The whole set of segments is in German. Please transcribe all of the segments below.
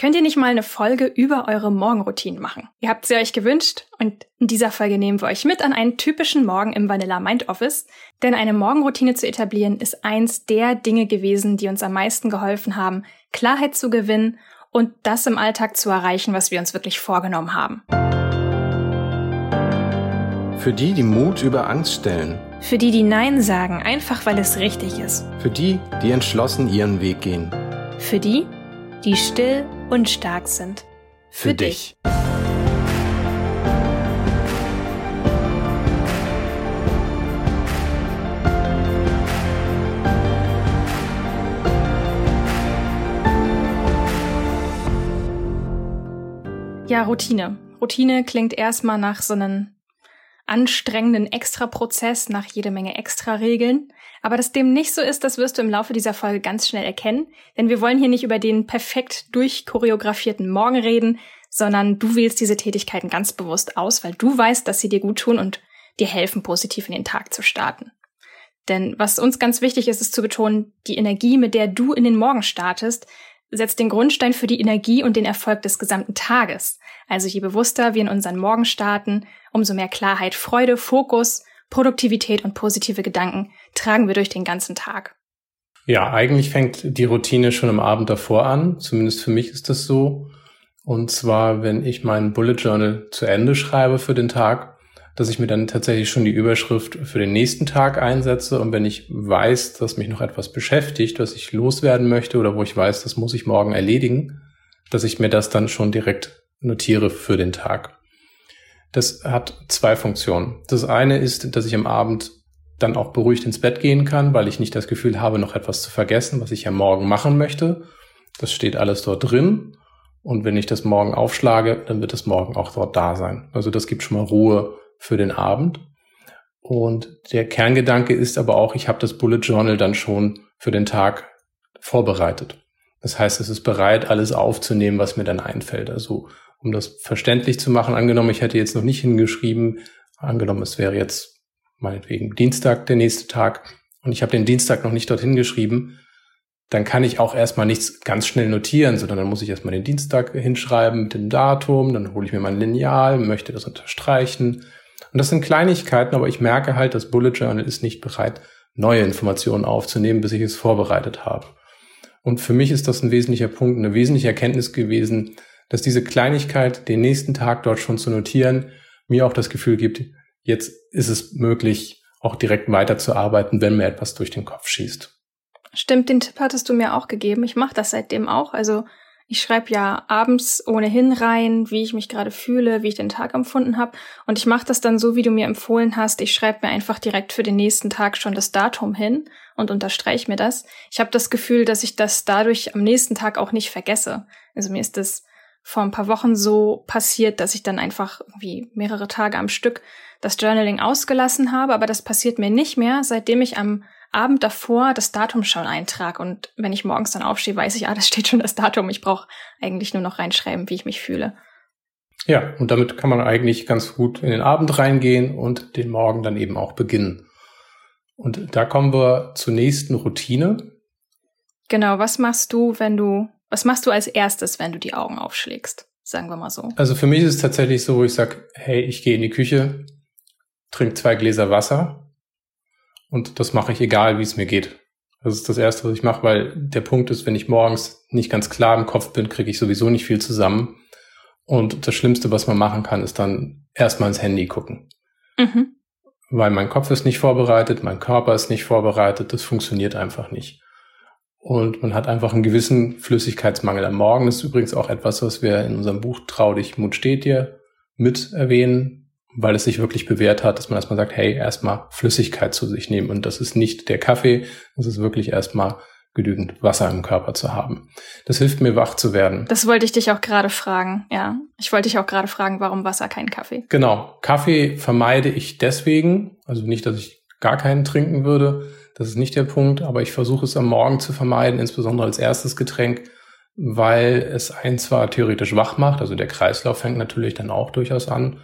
Könnt ihr nicht mal eine Folge über eure Morgenroutinen machen? Ihr habt sie euch gewünscht und in dieser Folge nehmen wir euch mit an einen typischen Morgen im Vanilla Mind Office. Denn eine Morgenroutine zu etablieren ist eins der Dinge gewesen, die uns am meisten geholfen haben, Klarheit zu gewinnen und das im Alltag zu erreichen, was wir uns wirklich vorgenommen haben. Für die, die Mut über Angst stellen. Für die, die Nein sagen, einfach weil es richtig ist. Für die, die entschlossen ihren Weg gehen. Für die, die still und stark sind. Für, Für dich. Ja, Routine. Routine klingt erstmal nach so einem anstrengenden Extraprozess, nach jede Menge Extra-Regeln. Aber dass dem nicht so ist, das wirst du im Laufe dieser Folge ganz schnell erkennen. Denn wir wollen hier nicht über den perfekt durchchoreografierten Morgen reden, sondern du wählst diese Tätigkeiten ganz bewusst aus, weil du weißt, dass sie dir gut tun und dir helfen, positiv in den Tag zu starten. Denn was uns ganz wichtig ist, ist zu betonen, die Energie, mit der du in den Morgen startest, setzt den Grundstein für die Energie und den Erfolg des gesamten Tages. Also je bewusster wir in unseren Morgen starten, umso mehr Klarheit, Freude, Fokus Produktivität und positive Gedanken tragen wir durch den ganzen Tag. Ja, eigentlich fängt die Routine schon am Abend davor an. Zumindest für mich ist das so. Und zwar, wenn ich meinen Bullet Journal zu Ende schreibe für den Tag, dass ich mir dann tatsächlich schon die Überschrift für den nächsten Tag einsetze. Und wenn ich weiß, dass mich noch etwas beschäftigt, was ich loswerden möchte oder wo ich weiß, das muss ich morgen erledigen, dass ich mir das dann schon direkt notiere für den Tag. Das hat zwei Funktionen. Das eine ist, dass ich am Abend dann auch beruhigt ins Bett gehen kann, weil ich nicht das Gefühl habe, noch etwas zu vergessen, was ich ja morgen machen möchte. Das steht alles dort drin. Und wenn ich das morgen aufschlage, dann wird es morgen auch dort da sein. Also das gibt schon mal Ruhe für den Abend. Und der Kerngedanke ist aber auch, ich habe das Bullet Journal dann schon für den Tag vorbereitet. Das heißt, es ist bereit, alles aufzunehmen, was mir dann einfällt. Also um das verständlich zu machen, angenommen, ich hätte jetzt noch nicht hingeschrieben, angenommen, es wäre jetzt meinetwegen Dienstag der nächste Tag und ich habe den Dienstag noch nicht dorthin geschrieben, dann kann ich auch erstmal nichts ganz schnell notieren, sondern dann muss ich erstmal den Dienstag hinschreiben mit dem Datum, dann hole ich mir mein Lineal, möchte das unterstreichen. Und das sind Kleinigkeiten, aber ich merke halt, das Bullet Journal ist nicht bereit, neue Informationen aufzunehmen, bis ich es vorbereitet habe. Und für mich ist das ein wesentlicher Punkt, eine wesentliche Erkenntnis gewesen, dass diese Kleinigkeit, den nächsten Tag dort schon zu notieren, mir auch das Gefühl gibt, jetzt ist es möglich, auch direkt weiterzuarbeiten, wenn mir etwas durch den Kopf schießt. Stimmt, den Tipp hattest du mir auch gegeben. Ich mache das seitdem auch. Also ich schreibe ja abends ohnehin rein, wie ich mich gerade fühle, wie ich den Tag empfunden habe. Und ich mache das dann so, wie du mir empfohlen hast. Ich schreibe mir einfach direkt für den nächsten Tag schon das Datum hin und unterstreiche mir das. Ich habe das Gefühl, dass ich das dadurch am nächsten Tag auch nicht vergesse. Also mir ist das vor ein paar Wochen so passiert, dass ich dann einfach irgendwie mehrere Tage am Stück das Journaling ausgelassen habe, aber das passiert mir nicht mehr, seitdem ich am Abend davor das Datum schon eintrage und wenn ich morgens dann aufstehe, weiß ich, ah, das steht schon das Datum. Ich brauche eigentlich nur noch reinschreiben, wie ich mich fühle. Ja, und damit kann man eigentlich ganz gut in den Abend reingehen und den Morgen dann eben auch beginnen. Und da kommen wir zur nächsten Routine. Genau, was machst du, wenn du was machst du als erstes, wenn du die Augen aufschlägst? Sagen wir mal so. Also für mich ist es tatsächlich so, wo ich sage, hey, ich gehe in die Küche, trinke zwei Gläser Wasser und das mache ich egal, wie es mir geht. Das ist das Erste, was ich mache, weil der Punkt ist, wenn ich morgens nicht ganz klar im Kopf bin, kriege ich sowieso nicht viel zusammen. Und das Schlimmste, was man machen kann, ist dann erstmal ins Handy gucken. Mhm. Weil mein Kopf ist nicht vorbereitet, mein Körper ist nicht vorbereitet, das funktioniert einfach nicht. Und man hat einfach einen gewissen Flüssigkeitsmangel am Morgen. Das ist übrigens auch etwas, was wir in unserem Buch Trau dich, Mut steht dir mit erwähnen, weil es sich wirklich bewährt hat, dass man erstmal sagt, hey, erstmal Flüssigkeit zu sich nehmen. Und das ist nicht der Kaffee, das ist wirklich erstmal genügend Wasser im Körper zu haben. Das hilft mir, wach zu werden. Das wollte ich dich auch gerade fragen, ja. Ich wollte dich auch gerade fragen, warum Wasser kein Kaffee? Genau. Kaffee vermeide ich deswegen, also nicht, dass ich gar keinen trinken würde, das ist nicht der Punkt, aber ich versuche es am Morgen zu vermeiden, insbesondere als erstes Getränk, weil es einen zwar theoretisch wach macht, also der Kreislauf fängt natürlich dann auch durchaus an,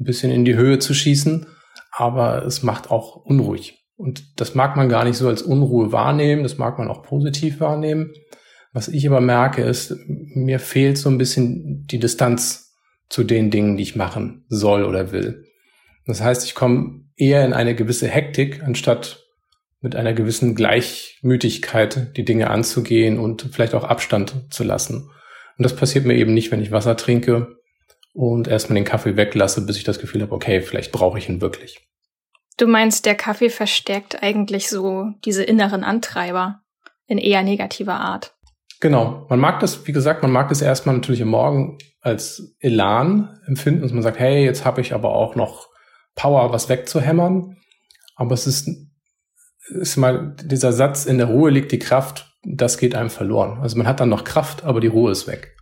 ein bisschen in die Höhe zu schießen, aber es macht auch unruhig. Und das mag man gar nicht so als Unruhe wahrnehmen, das mag man auch positiv wahrnehmen, Was ich aber merke, ist, mir fehlt so ein bisschen die Distanz zu den Dingen, die ich machen soll oder will. Das heißt, ich komme eher in eine gewisse Hektik, anstatt mit einer gewissen Gleichmütigkeit die Dinge anzugehen und vielleicht auch Abstand zu lassen. Und das passiert mir eben nicht, wenn ich Wasser trinke und erstmal den Kaffee weglasse, bis ich das Gefühl habe, okay, vielleicht brauche ich ihn wirklich. Du meinst, der Kaffee verstärkt eigentlich so diese inneren Antreiber in eher negativer Art. Genau. Man mag das, wie gesagt, man mag das erstmal natürlich im Morgen als Elan empfinden, dass man sagt, hey, jetzt habe ich aber auch noch Power, was wegzuhämmern. Aber es ist, ist mal dieser Satz, in der Ruhe liegt die Kraft, das geht einem verloren. Also man hat dann noch Kraft, aber die Ruhe ist weg.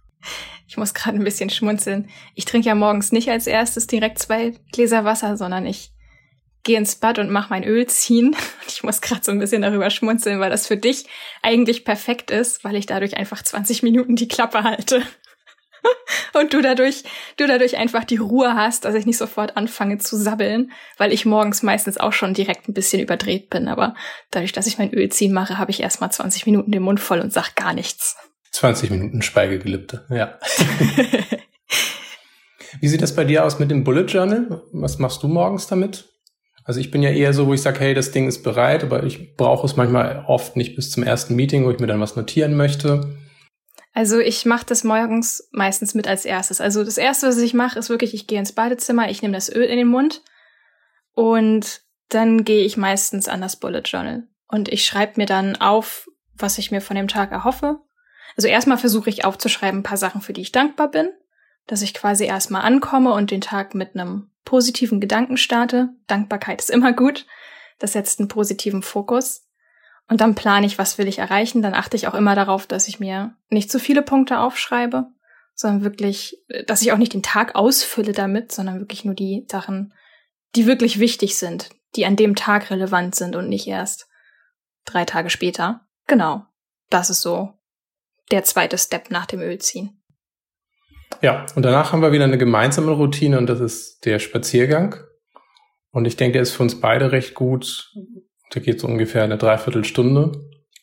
Ich muss gerade ein bisschen schmunzeln. Ich trinke ja morgens nicht als erstes direkt zwei Gläser Wasser, sondern ich gehe ins Bad und mache mein Öl ziehen. Ich muss gerade so ein bisschen darüber schmunzeln, weil das für dich eigentlich perfekt ist, weil ich dadurch einfach 20 Minuten die Klappe halte. Und du dadurch, du dadurch einfach die Ruhe hast, dass ich nicht sofort anfange zu sabbeln, weil ich morgens meistens auch schon direkt ein bisschen überdreht bin. Aber dadurch, dass ich mein Öl ziehen mache, habe ich erstmal 20 Minuten den Mund voll und sag gar nichts. 20 Minuten Schweigegelübde, ja. Wie sieht das bei dir aus mit dem Bullet Journal? Was machst du morgens damit? Also ich bin ja eher so, wo ich sage, hey, das Ding ist bereit, aber ich brauche es manchmal oft nicht bis zum ersten Meeting, wo ich mir dann was notieren möchte. Also ich mache das morgens meistens mit als erstes. Also das erste, was ich mache, ist wirklich, ich gehe ins Badezimmer, ich nehme das Öl in den Mund und dann gehe ich meistens an das Bullet Journal und ich schreibe mir dann auf, was ich mir von dem Tag erhoffe. Also erstmal versuche ich aufzuschreiben ein paar Sachen, für die ich dankbar bin, dass ich quasi erstmal ankomme und den Tag mit einem positiven Gedanken starte. Dankbarkeit ist immer gut. Das setzt einen positiven Fokus. Und dann plane ich, was will ich erreichen. Dann achte ich auch immer darauf, dass ich mir nicht zu viele Punkte aufschreibe, sondern wirklich, dass ich auch nicht den Tag ausfülle damit, sondern wirklich nur die Sachen, die wirklich wichtig sind, die an dem Tag relevant sind und nicht erst drei Tage später. Genau. Das ist so der zweite Step nach dem Ölziehen. Ja, und danach haben wir wieder eine gemeinsame Routine und das ist der Spaziergang. Und ich denke, der ist für uns beide recht gut. Da geht so ungefähr eine Dreiviertelstunde,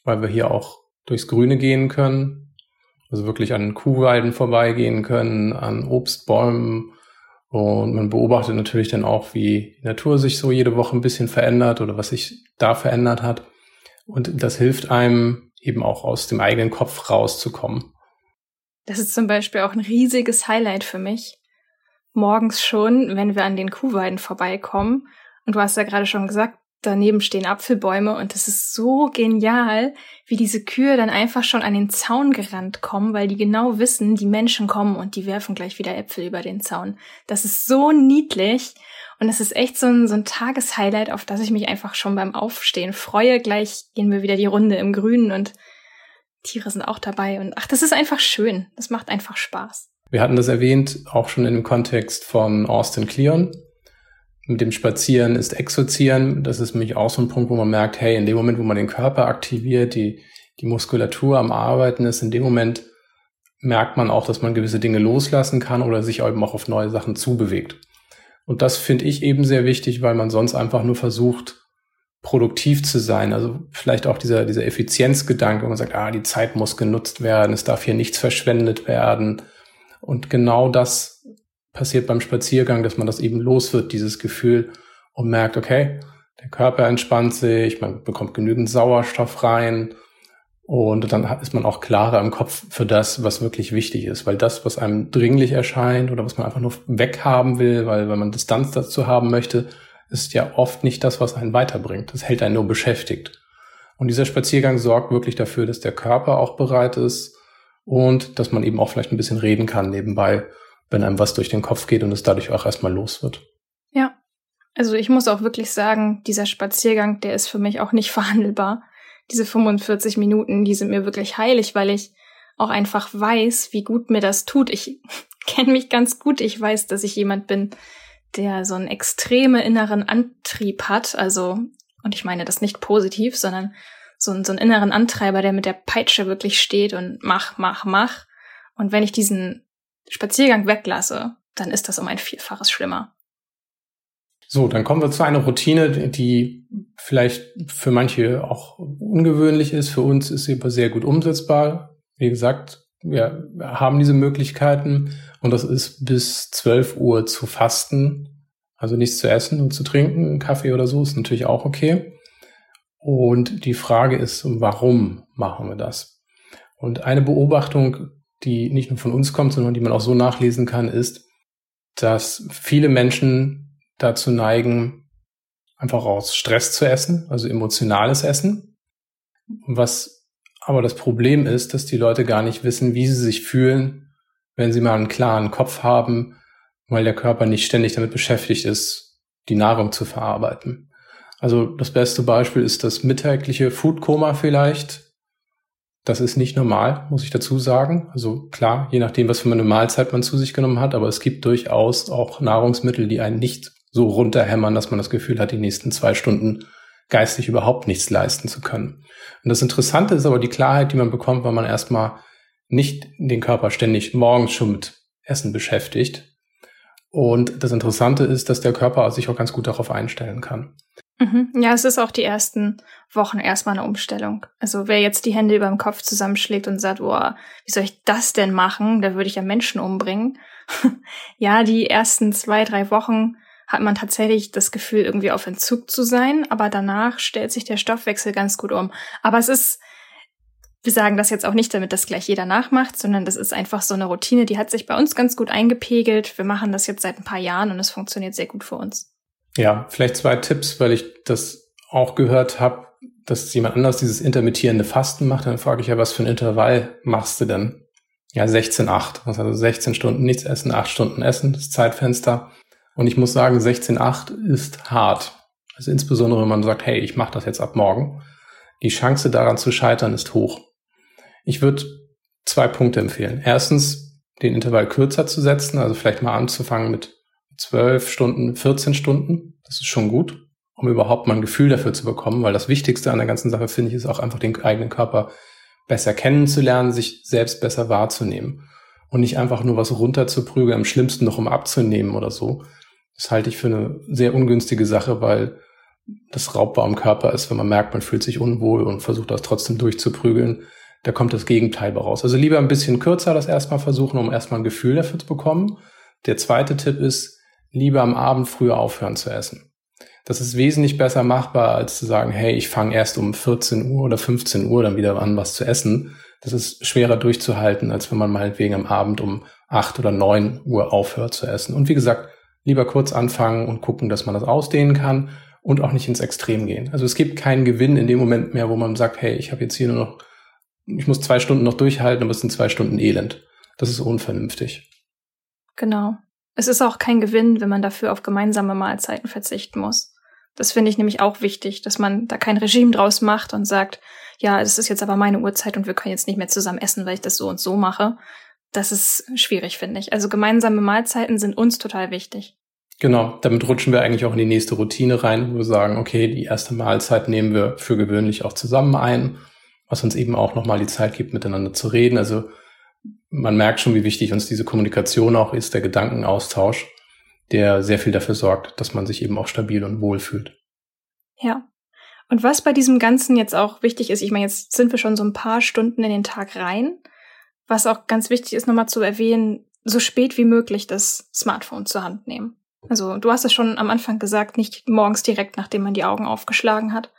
weil wir hier auch durchs Grüne gehen können. Also wirklich an Kuhweiden vorbeigehen können, an Obstbäumen. Und man beobachtet natürlich dann auch, wie die Natur sich so jede Woche ein bisschen verändert oder was sich da verändert hat. Und das hilft einem eben auch aus dem eigenen Kopf rauszukommen. Das ist zum Beispiel auch ein riesiges Highlight für mich. Morgens schon, wenn wir an den Kuhweiden vorbeikommen. Und du hast ja gerade schon gesagt, daneben stehen Apfelbäume und es ist so genial, wie diese Kühe dann einfach schon an den Zaun gerannt kommen, weil die genau wissen, die Menschen kommen und die werfen gleich wieder Äpfel über den Zaun. Das ist so niedlich und es ist echt so ein, so ein Tageshighlight, auf das ich mich einfach schon beim Aufstehen freue. Gleich gehen wir wieder die Runde im Grünen und Tiere sind auch dabei und ach, das ist einfach schön. Das macht einfach Spaß. Wir hatten das erwähnt, auch schon in dem Kontext von Austin Kleon. Mit dem Spazieren ist Exozieren. Das ist nämlich auch so ein Punkt, wo man merkt, hey, in dem Moment, wo man den Körper aktiviert, die, die Muskulatur am Arbeiten ist, in dem Moment merkt man auch, dass man gewisse Dinge loslassen kann oder sich eben auch auf neue Sachen zubewegt. Und das finde ich eben sehr wichtig, weil man sonst einfach nur versucht, produktiv zu sein. Also vielleicht auch dieser, dieser Effizienzgedanke, wo man sagt, ah, die Zeit muss genutzt werden, es darf hier nichts verschwendet werden. Und genau das passiert beim Spaziergang, dass man das eben los wird, dieses Gefühl und merkt, okay, der Körper entspannt sich, man bekommt genügend Sauerstoff rein und dann ist man auch klarer im Kopf für das, was wirklich wichtig ist, weil das, was einem dringlich erscheint oder was man einfach nur weghaben will, weil, weil man Distanz dazu haben möchte, ist ja oft nicht das, was einen weiterbringt. Das hält einen nur beschäftigt. Und dieser Spaziergang sorgt wirklich dafür, dass der Körper auch bereit ist und dass man eben auch vielleicht ein bisschen reden kann nebenbei, wenn einem was durch den Kopf geht und es dadurch auch erstmal los wird. Ja. Also ich muss auch wirklich sagen, dieser Spaziergang, der ist für mich auch nicht verhandelbar. Diese 45 Minuten, die sind mir wirklich heilig, weil ich auch einfach weiß, wie gut mir das tut. Ich kenne mich ganz gut. Ich weiß, dass ich jemand bin, der so einen extreme inneren Antrieb hat, also, und ich meine das nicht positiv, sondern so, einen, so einen inneren Antreiber, der mit der Peitsche wirklich steht und mach, mach, mach. Und wenn ich diesen Spaziergang weglasse, dann ist das um ein Vielfaches schlimmer. So, dann kommen wir zu einer Routine, die vielleicht für manche auch ungewöhnlich ist. Für uns ist sie aber sehr gut umsetzbar. Wie gesagt, wir haben diese Möglichkeiten und das ist bis 12 Uhr zu fasten, also nichts zu essen und zu trinken, Kaffee oder so ist natürlich auch okay. Und die Frage ist, warum machen wir das? Und eine Beobachtung, die nicht nur von uns kommt, sondern die man auch so nachlesen kann, ist, dass viele Menschen dazu neigen, einfach aus Stress zu essen, also emotionales Essen. Was aber das Problem ist, dass die Leute gar nicht wissen, wie sie sich fühlen, wenn sie mal einen klaren Kopf haben, weil der Körper nicht ständig damit beschäftigt ist, die Nahrung zu verarbeiten. Also das beste Beispiel ist das mittägliche Foodkoma vielleicht. Das ist nicht normal, muss ich dazu sagen. Also klar, je nachdem, was für eine Mahlzeit man zu sich genommen hat, aber es gibt durchaus auch Nahrungsmittel, die einen nicht so runterhämmern, dass man das Gefühl hat, die nächsten zwei Stunden geistig überhaupt nichts leisten zu können. Und das Interessante ist aber die Klarheit, die man bekommt, weil man erstmal nicht den Körper ständig morgens schon mit Essen beschäftigt. Und das Interessante ist, dass der Körper sich auch ganz gut darauf einstellen kann. Mhm. Ja, es ist auch die ersten Wochen erstmal eine Umstellung. Also wer jetzt die Hände über dem Kopf zusammenschlägt und sagt, oh, wie soll ich das denn machen? Da würde ich ja Menschen umbringen. ja, die ersten zwei, drei Wochen hat man tatsächlich das Gefühl, irgendwie auf Entzug zu sein, aber danach stellt sich der Stoffwechsel ganz gut um. Aber es ist, wir sagen das jetzt auch nicht, damit das gleich jeder nachmacht, sondern das ist einfach so eine Routine, die hat sich bei uns ganz gut eingepegelt. Wir machen das jetzt seit ein paar Jahren und es funktioniert sehr gut für uns. Ja, vielleicht zwei Tipps, weil ich das auch gehört habe, dass jemand anders dieses intermittierende Fasten macht. Dann frage ich ja, was für ein Intervall machst du denn? Ja, 16,8. Also 16 Stunden nichts essen, 8 Stunden essen, das Zeitfenster. Und ich muss sagen, 16.8 ist hart. Also insbesondere, wenn man sagt, hey, ich mache das jetzt ab morgen. Die Chance daran zu scheitern ist hoch. Ich würde zwei Punkte empfehlen. Erstens, den Intervall kürzer zu setzen, also vielleicht mal anzufangen mit 12 Stunden, 14 Stunden. Das ist schon gut, um überhaupt mal ein Gefühl dafür zu bekommen, weil das Wichtigste an der ganzen Sache, finde ich, ist auch einfach den eigenen Körper besser kennenzulernen, sich selbst besser wahrzunehmen und nicht einfach nur was runterzuprügeln, am schlimmsten noch um abzunehmen oder so, das halte ich für eine sehr ungünstige Sache, weil das raubbar am Körper ist, wenn man merkt, man fühlt sich unwohl und versucht das trotzdem durchzuprügeln. Da kommt das Gegenteil raus. Also lieber ein bisschen kürzer das erstmal versuchen, um erstmal ein Gefühl dafür zu bekommen. Der zweite Tipp ist, lieber am Abend früher aufhören zu essen. Das ist wesentlich besser machbar, als zu sagen, hey, ich fange erst um 14 Uhr oder 15 Uhr dann wieder an, was zu essen. Das ist schwerer durchzuhalten, als wenn man meinetwegen am Abend um 8 oder 9 Uhr aufhört zu essen. Und wie gesagt, lieber kurz anfangen und gucken, dass man das ausdehnen kann und auch nicht ins Extrem gehen. Also es gibt keinen Gewinn in dem Moment mehr, wo man sagt, hey, ich habe jetzt hier nur noch, ich muss zwei Stunden noch durchhalten, aber es sind zwei Stunden Elend. Das ist unvernünftig. Genau. Es ist auch kein Gewinn, wenn man dafür auf gemeinsame Mahlzeiten verzichten muss. Das finde ich nämlich auch wichtig, dass man da kein Regime draus macht und sagt, ja, es ist jetzt aber meine Uhrzeit und wir können jetzt nicht mehr zusammen essen, weil ich das so und so mache, das ist schwierig, finde ich. Also gemeinsame Mahlzeiten sind uns total wichtig. Genau, damit rutschen wir eigentlich auch in die nächste Routine rein, wo wir sagen, okay, die erste Mahlzeit nehmen wir für gewöhnlich auch zusammen ein, was uns eben auch nochmal die Zeit gibt, miteinander zu reden. Also man merkt schon, wie wichtig uns diese Kommunikation auch ist, der Gedankenaustausch, der sehr viel dafür sorgt, dass man sich eben auch stabil und wohl fühlt. Ja. Und was bei diesem Ganzen jetzt auch wichtig ist, ich meine, jetzt sind wir schon so ein paar Stunden in den Tag rein. Was auch ganz wichtig ist, nochmal zu erwähnen, so spät wie möglich das Smartphone zur Hand nehmen. Also du hast es schon am Anfang gesagt, nicht morgens direkt, nachdem man die Augen aufgeschlagen hat.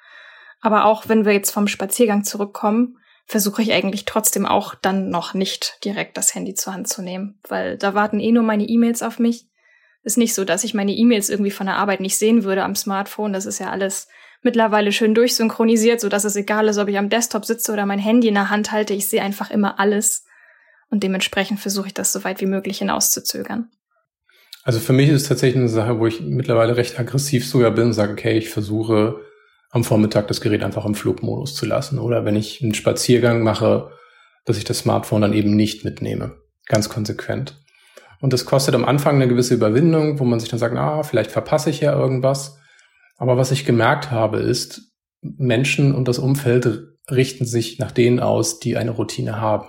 Aber auch wenn wir jetzt vom Spaziergang zurückkommen, versuche ich eigentlich trotzdem auch dann noch nicht direkt das Handy zur Hand zu nehmen, weil da warten eh nur meine E-Mails auf mich. Ist nicht so, dass ich meine E-Mails irgendwie von der Arbeit nicht sehen würde am Smartphone. Das ist ja alles mittlerweile schön durchsynchronisiert, so dass es egal ist, ob ich am Desktop sitze oder mein Handy in der Hand halte. Ich sehe einfach immer alles. Und dementsprechend versuche ich das so weit wie möglich hinauszuzögern. Also für mich ist es tatsächlich eine Sache, wo ich mittlerweile recht aggressiv sogar bin und sage, okay, ich versuche am Vormittag das Gerät einfach im Flugmodus zu lassen. Oder wenn ich einen Spaziergang mache, dass ich das Smartphone dann eben nicht mitnehme. Ganz konsequent. Und das kostet am Anfang eine gewisse Überwindung, wo man sich dann sagt, ah, vielleicht verpasse ich ja irgendwas. Aber was ich gemerkt habe, ist, Menschen und das Umfeld richten sich nach denen aus, die eine Routine haben.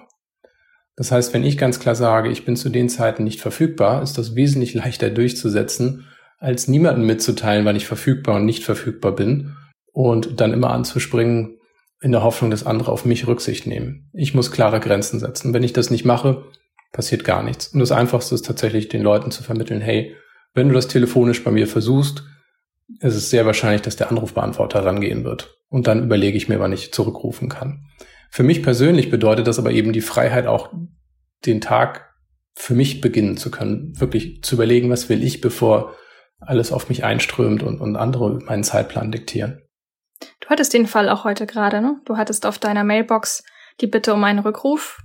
Das heißt, wenn ich ganz klar sage, ich bin zu den Zeiten nicht verfügbar, ist das wesentlich leichter durchzusetzen, als niemanden mitzuteilen, wann ich verfügbar und nicht verfügbar bin und dann immer anzuspringen, in der Hoffnung, dass andere auf mich Rücksicht nehmen. Ich muss klare Grenzen setzen. Wenn ich das nicht mache, passiert gar nichts. Und das Einfachste ist tatsächlich den Leuten zu vermitteln, hey, wenn du das telefonisch bei mir versuchst, ist es sehr wahrscheinlich, dass der Anrufbeantworter rangehen wird. Und dann überlege ich mir, wann ich zurückrufen kann. Für mich persönlich bedeutet das aber eben die Freiheit, auch den Tag für mich beginnen zu können, wirklich zu überlegen, was will ich, bevor alles auf mich einströmt und, und andere meinen Zeitplan diktieren. Du hattest den Fall auch heute gerade, ne? Du hattest auf deiner Mailbox die Bitte um einen Rückruf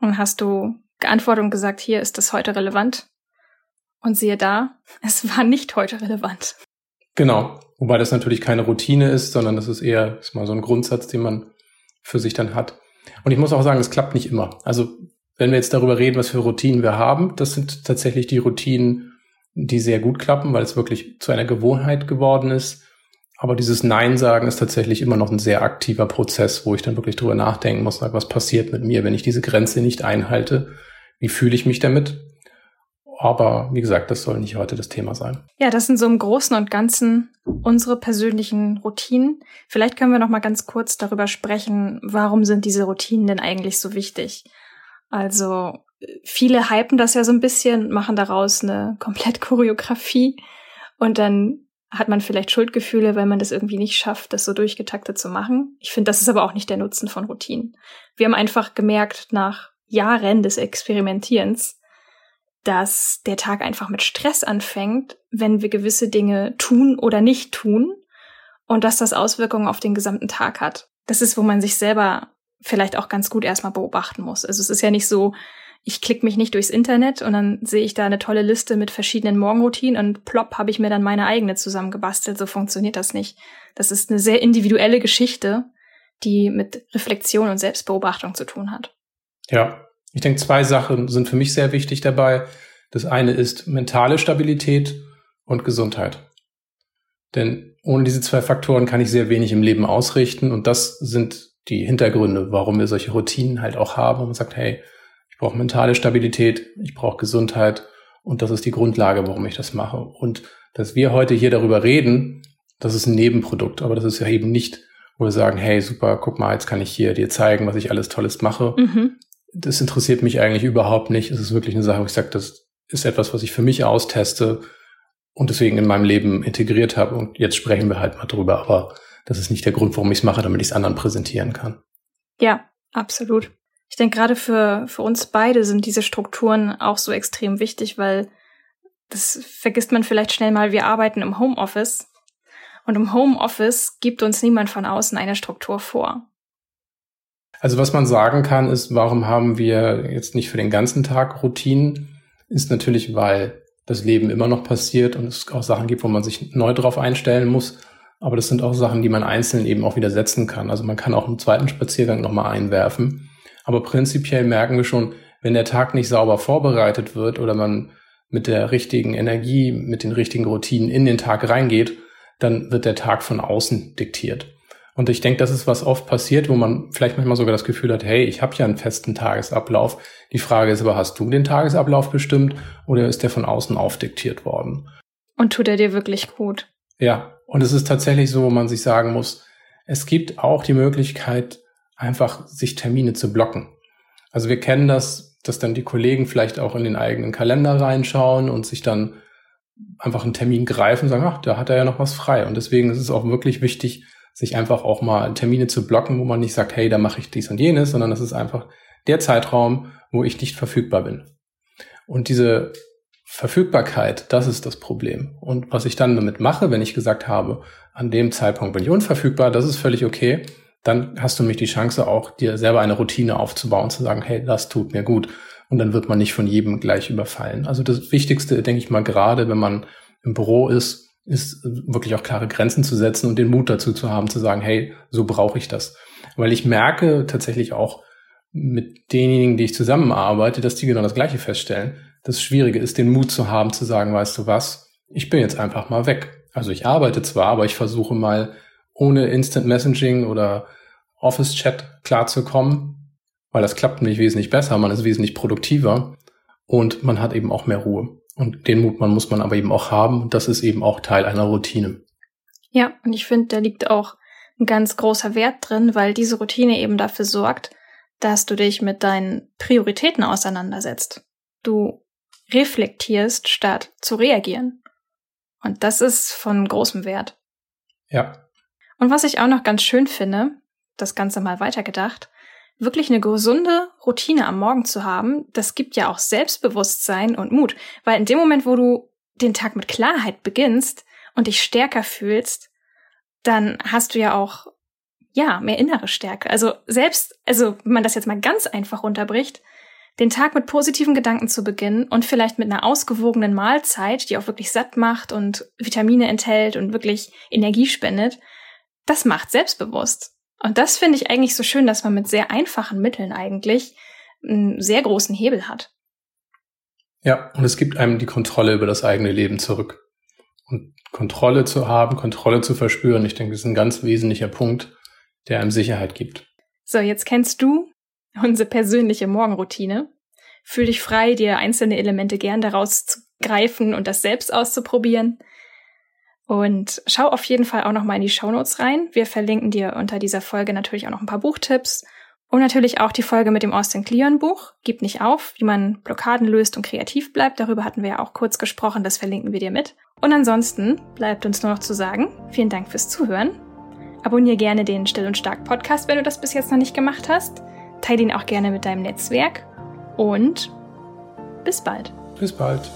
und hast du geantwortet und gesagt, hier ist das heute relevant. Und siehe da, es war nicht heute relevant. Genau. Wobei das natürlich keine Routine ist, sondern das ist eher ist mal so ein Grundsatz, den man für sich dann hat. Und ich muss auch sagen, es klappt nicht immer. Also wenn wir jetzt darüber reden, was für Routinen wir haben, das sind tatsächlich die Routinen, die sehr gut klappen, weil es wirklich zu einer Gewohnheit geworden ist. Aber dieses Nein sagen ist tatsächlich immer noch ein sehr aktiver Prozess, wo ich dann wirklich drüber nachdenken muss, was passiert mit mir, wenn ich diese Grenze nicht einhalte? Wie fühle ich mich damit? Aber wie gesagt, das soll nicht heute das Thema sein. Ja, das sind so im Großen und Ganzen unsere persönlichen Routinen. Vielleicht können wir noch mal ganz kurz darüber sprechen, warum sind diese Routinen denn eigentlich so wichtig? Also viele hypen das ja so ein bisschen, machen daraus eine komplett Choreografie und dann hat man vielleicht Schuldgefühle, weil man das irgendwie nicht schafft, das so durchgetaktet zu machen. Ich finde, das ist aber auch nicht der Nutzen von Routinen. Wir haben einfach gemerkt nach Jahren des Experimentierens, dass der Tag einfach mit Stress anfängt, wenn wir gewisse Dinge tun oder nicht tun und dass das Auswirkungen auf den gesamten Tag hat. Das ist, wo man sich selber vielleicht auch ganz gut erstmal beobachten muss. Also es ist ja nicht so, ich klicke mich nicht durchs Internet und dann sehe ich da eine tolle Liste mit verschiedenen Morgenroutinen und plopp habe ich mir dann meine eigene zusammengebastelt. So funktioniert das nicht. Das ist eine sehr individuelle Geschichte, die mit Reflexion und Selbstbeobachtung zu tun hat. Ja, ich denke, zwei Sachen sind für mich sehr wichtig dabei. Das eine ist mentale Stabilität und Gesundheit. Denn ohne diese zwei Faktoren kann ich sehr wenig im Leben ausrichten und das sind die Hintergründe, warum wir solche Routinen halt auch haben. Und man sagt, hey, ich brauche mentale Stabilität, ich brauche Gesundheit und das ist die Grundlage, warum ich das mache. Und dass wir heute hier darüber reden, das ist ein Nebenprodukt, aber das ist ja eben nicht, wo wir sagen, hey, super, guck mal, jetzt kann ich hier dir zeigen, was ich alles Tolles mache, mhm das interessiert mich eigentlich überhaupt nicht. Es ist wirklich eine Sache, wo ich sage, das ist etwas, was ich für mich austeste und deswegen in meinem Leben integriert habe. Und jetzt sprechen wir halt mal drüber. Aber das ist nicht der Grund, warum ich es mache, damit ich es anderen präsentieren kann. Ja, absolut. Ich denke, gerade für, für uns beide sind diese Strukturen auch so extrem wichtig, weil das vergisst man vielleicht schnell mal. Wir arbeiten im Homeoffice und im Homeoffice gibt uns niemand von außen eine Struktur vor. Also was man sagen kann, ist, warum haben wir jetzt nicht für den ganzen Tag Routinen? Ist natürlich, weil das Leben immer noch passiert und es auch Sachen gibt, wo man sich neu drauf einstellen muss. Aber das sind auch Sachen, die man einzeln eben auch wieder setzen kann. Also man kann auch einen zweiten Spaziergang nochmal einwerfen. Aber prinzipiell merken wir schon, wenn der Tag nicht sauber vorbereitet wird oder man mit der richtigen Energie, mit den richtigen Routinen in den Tag reingeht, dann wird der Tag von außen diktiert. Und ich denke, das ist was oft passiert, wo man vielleicht manchmal sogar das Gefühl hat, hey, ich habe ja einen festen Tagesablauf. Die Frage ist aber, hast du den Tagesablauf bestimmt oder ist der von außen aufdiktiert worden? Und tut er dir wirklich gut? Ja, und es ist tatsächlich so, wo man sich sagen muss, es gibt auch die Möglichkeit, einfach sich Termine zu blocken. Also wir kennen das, dass dann die Kollegen vielleicht auch in den eigenen Kalender reinschauen und sich dann einfach einen Termin greifen und sagen, ach, da hat er ja noch was frei. Und deswegen ist es auch wirklich wichtig, sich einfach auch mal Termine zu blocken, wo man nicht sagt, hey, da mache ich dies und jenes, sondern das ist einfach der Zeitraum, wo ich nicht verfügbar bin. Und diese Verfügbarkeit, das ist das Problem. Und was ich dann damit mache, wenn ich gesagt habe, an dem Zeitpunkt bin ich unverfügbar, das ist völlig okay, dann hast du nämlich die Chance auch, dir selber eine Routine aufzubauen, zu sagen, hey, das tut mir gut. Und dann wird man nicht von jedem gleich überfallen. Also das Wichtigste, denke ich mal, gerade wenn man im Büro ist, ist wirklich auch klare Grenzen zu setzen und den Mut dazu zu haben, zu sagen, hey, so brauche ich das. Weil ich merke tatsächlich auch mit denjenigen, die ich zusammenarbeite, dass die genau das Gleiche feststellen. Das Schwierige ist, den Mut zu haben, zu sagen, weißt du was, ich bin jetzt einfach mal weg. Also ich arbeite zwar, aber ich versuche mal ohne Instant Messaging oder Office Chat klarzukommen, weil das klappt nämlich wesentlich besser, man ist wesentlich produktiver und man hat eben auch mehr Ruhe. Und den Mut man muss man aber eben auch haben. Und das ist eben auch Teil einer Routine. Ja, und ich finde, da liegt auch ein ganz großer Wert drin, weil diese Routine eben dafür sorgt, dass du dich mit deinen Prioritäten auseinandersetzt. Du reflektierst, statt zu reagieren. Und das ist von großem Wert. Ja. Und was ich auch noch ganz schön finde, das Ganze mal weitergedacht, wirklich eine gesunde Routine am Morgen zu haben, das gibt ja auch Selbstbewusstsein und Mut. Weil in dem Moment, wo du den Tag mit Klarheit beginnst und dich stärker fühlst, dann hast du ja auch, ja, mehr innere Stärke. Also selbst, also wenn man das jetzt mal ganz einfach runterbricht, den Tag mit positiven Gedanken zu beginnen und vielleicht mit einer ausgewogenen Mahlzeit, die auch wirklich satt macht und Vitamine enthält und wirklich Energie spendet, das macht selbstbewusst. Und das finde ich eigentlich so schön, dass man mit sehr einfachen Mitteln eigentlich einen sehr großen Hebel hat. Ja, und es gibt einem die Kontrolle über das eigene Leben zurück. Und Kontrolle zu haben, Kontrolle zu verspüren, ich denke, das ist ein ganz wesentlicher Punkt, der einem Sicherheit gibt. So, jetzt kennst du unsere persönliche Morgenroutine. Fühl dich frei, dir einzelne Elemente gern daraus zu greifen und das selbst auszuprobieren. Und schau auf jeden Fall auch noch mal in die Shownotes rein. Wir verlinken dir unter dieser Folge natürlich auch noch ein paar Buchtipps und natürlich auch die Folge mit dem Austin Kleon Buch, Gib nicht auf, wie man Blockaden löst und kreativ bleibt. Darüber hatten wir ja auch kurz gesprochen, das verlinken wir dir mit. Und ansonsten bleibt uns nur noch zu sagen, vielen Dank fürs Zuhören. Abonnier gerne den Still und Stark Podcast, wenn du das bis jetzt noch nicht gemacht hast. Teile ihn auch gerne mit deinem Netzwerk und bis bald. Bis bald.